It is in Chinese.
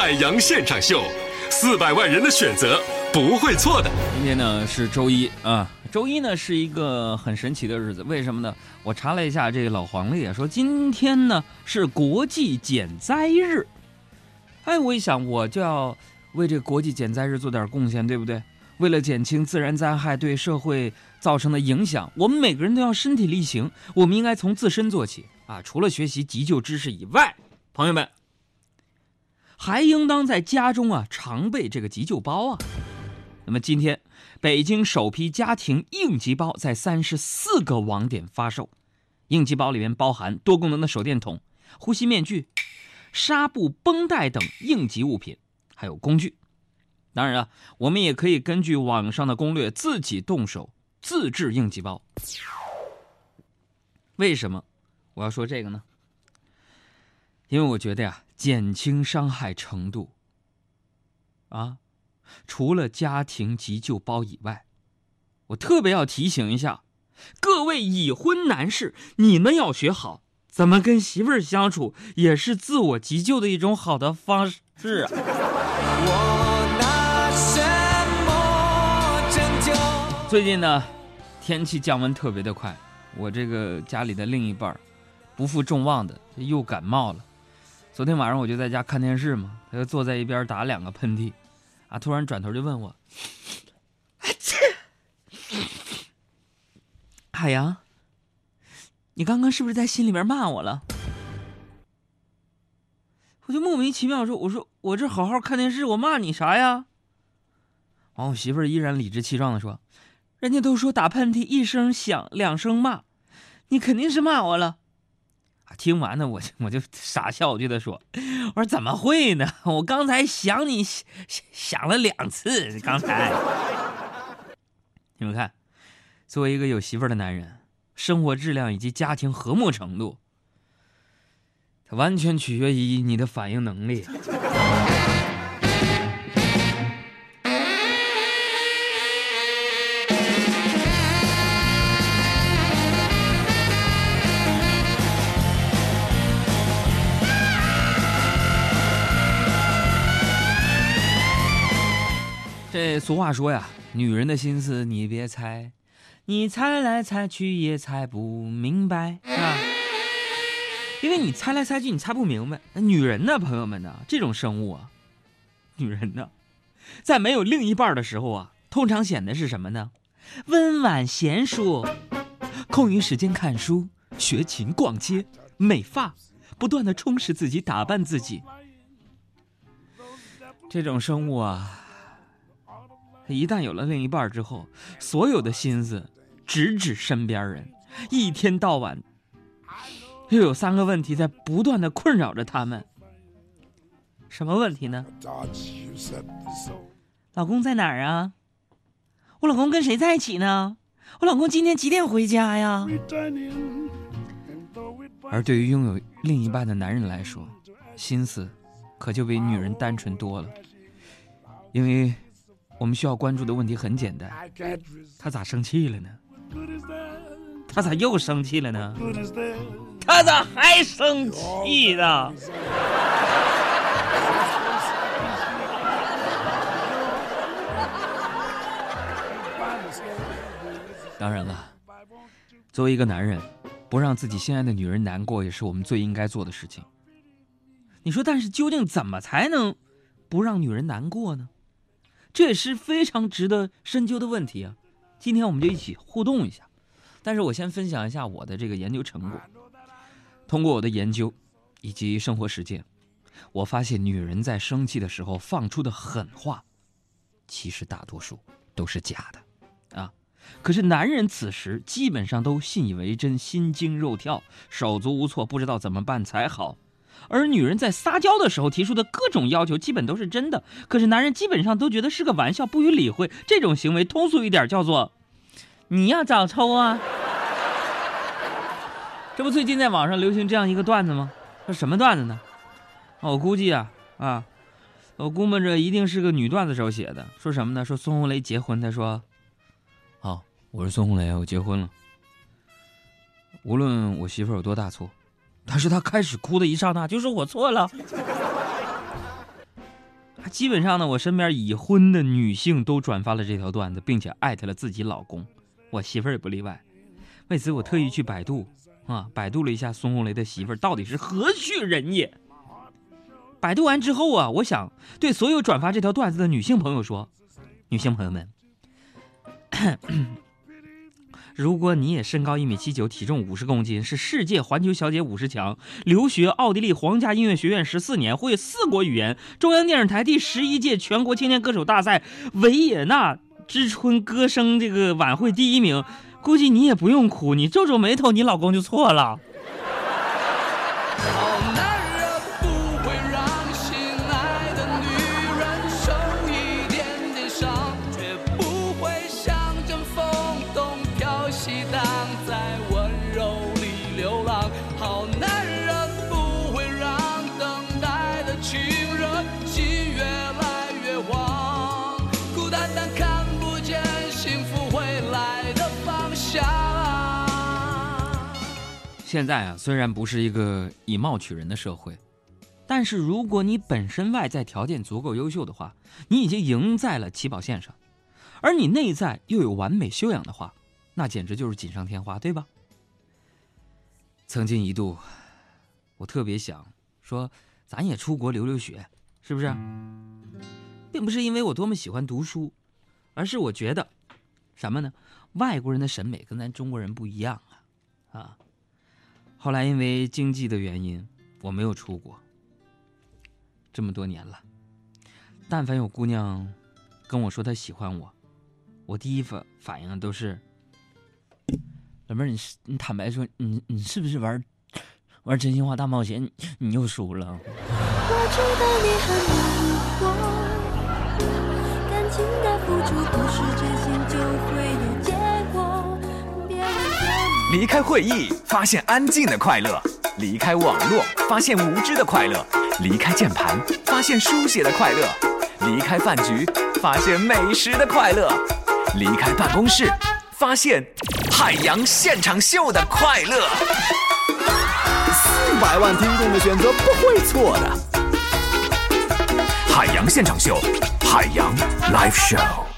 海洋现场秀，四百万人的选择不会错的。今天呢是周一啊，周一呢是一个很神奇的日子，为什么呢？我查了一下，这个老黄历啊说今天呢是国际减灾日。哎，我一想，我就要为这个国际减灾日做点贡献，对不对？为了减轻自然灾害对社会造成的影响，我们每个人都要身体力行。我们应该从自身做起啊！除了学习急救知识以外，朋友们还应当在家中啊常备这个急救包啊。那么今天，北京首批家庭应急包在三十四个网点发售。应急包里面包含多功能的手电筒、呼吸面具、纱布绷带等应急物品，还有工具。当然啊，我们也可以根据网上的攻略自己动手自制应急包。为什么我要说这个呢？因为我觉得呀，减轻伤害程度啊，除了家庭急救包以外，我特别要提醒一下各位已婚男士，你们要学好怎么跟媳妇儿相处，也是自我急救的一种好的方式啊。最近呢，天气降温特别的快，我这个家里的另一半不负众望的又感冒了。昨天晚上我就在家看电视嘛，他就坐在一边打两个喷嚏，啊，突然转头就问我：“ 海洋，你刚刚是不是在心里边骂我了？”我就莫名其妙说：“我说我这好好看电视，我骂你啥呀？”完，我媳妇儿依然理直气壮的说。人家都说打喷嚏一声响，两声骂，你肯定是骂我了。听完呢，我我就傻笑，我对他说：“我说怎么会呢？我刚才想你想想了两次。刚才，你们看，作为一个有媳妇儿的男人，生活质量以及家庭和睦程度，它完全取决于你的反应能力。”俗话说呀，女人的心思你别猜，你猜来猜去也猜不明白啊。因为你猜来猜去，你猜不明白。女人呢，朋友们呢，这种生物啊，女人呢，在没有另一半的时候啊，通常显得是什么呢？温婉贤淑，空余时间看书、学琴、逛街、美发，不断的充实自己，打扮自己。这种生物啊。一旦有了另一半之后，所有的心思直指身边人，一天到晚又有三个问题在不断的困扰着他们。什么问题呢？老公在哪儿啊？我老公跟谁在一起呢？我老公今天几点回家呀？而对于拥有另一半的男人来说，心思可就比女人单纯多了，因为。我们需要关注的问题很简单，他咋生气了呢？他咋又生气了呢？他咋还生气呢？当然了，作为一个男人，不让自己心爱的女人难过，也是我们最应该做的事情。你说，但是究竟怎么才能不让女人难过呢？这也是非常值得深究的问题啊！今天我们就一起互动一下。但是我先分享一下我的这个研究成果。通过我的研究以及生活实践，我发现女人在生气的时候放出的狠话，其实大多数都是假的啊。可是男人此时基本上都信以为真，心惊肉跳，手足无措，不知道怎么办才好。而女人在撒娇的时候提出的各种要求，基本都是真的，可是男人基本上都觉得是个玩笑，不予理会。这种行为通俗一点叫做“你要找抽啊”。这不最近在网上流行这样一个段子吗？说什么段子呢？我估计啊啊，我估摸着一定是个女段子手写的。说什么呢？说孙红雷结婚，他说：“好，我是孙红雷，我结婚了。无论我媳妇有多大错。”但是他开始哭的一刹那，就是我错了。基本上呢，我身边已婚的女性都转发了这条段子，并且艾特了自己老公，我媳妇儿也不例外。为此，我特意去百度啊，百度了一下孙红雷的媳妇儿到底是何许人也。百度完之后啊，我想对所有转发这条段子的女性朋友说：女性朋友们。如果你也身高一米七九，体重五十公斤，是世界环球小姐五十强，留学奥地利皇家音乐学院十四年，会四国语言，中央电视台第十一届全国青年歌手大赛维也纳之春歌声这个晚会第一名，估计你也不用哭，你皱皱眉头，你老公就错了。现在啊，虽然不是一个以貌取人的社会，但是如果你本身外在条件足够优秀的话，你已经赢在了起跑线上，而你内在又有完美修养的话，那简直就是锦上添花，对吧？曾经一度，我特别想说，咱也出国留留学，是不是？并不是因为我多么喜欢读书，而是我觉得，什么呢？外国人的审美跟咱中国人不一样啊，啊。后来因为经济的原因，我没有出国。这么多年了，但凡有姑娘跟我说她喜欢我，我第一反反应都是：老妹儿，你是你坦白说，你你是不是玩玩真心话大冒险？你又输了。我知道你很难过，感情的付出不是真心就会有离开会议，发现安静的快乐；离开网络，发现无知的快乐；离开键盘，发现书写的快乐；离开饭局，发现美食的快乐；离开办公室，发现海洋现场秀的快乐。四百万听众的选择不会错的。海洋现场秀，海洋 Live Show。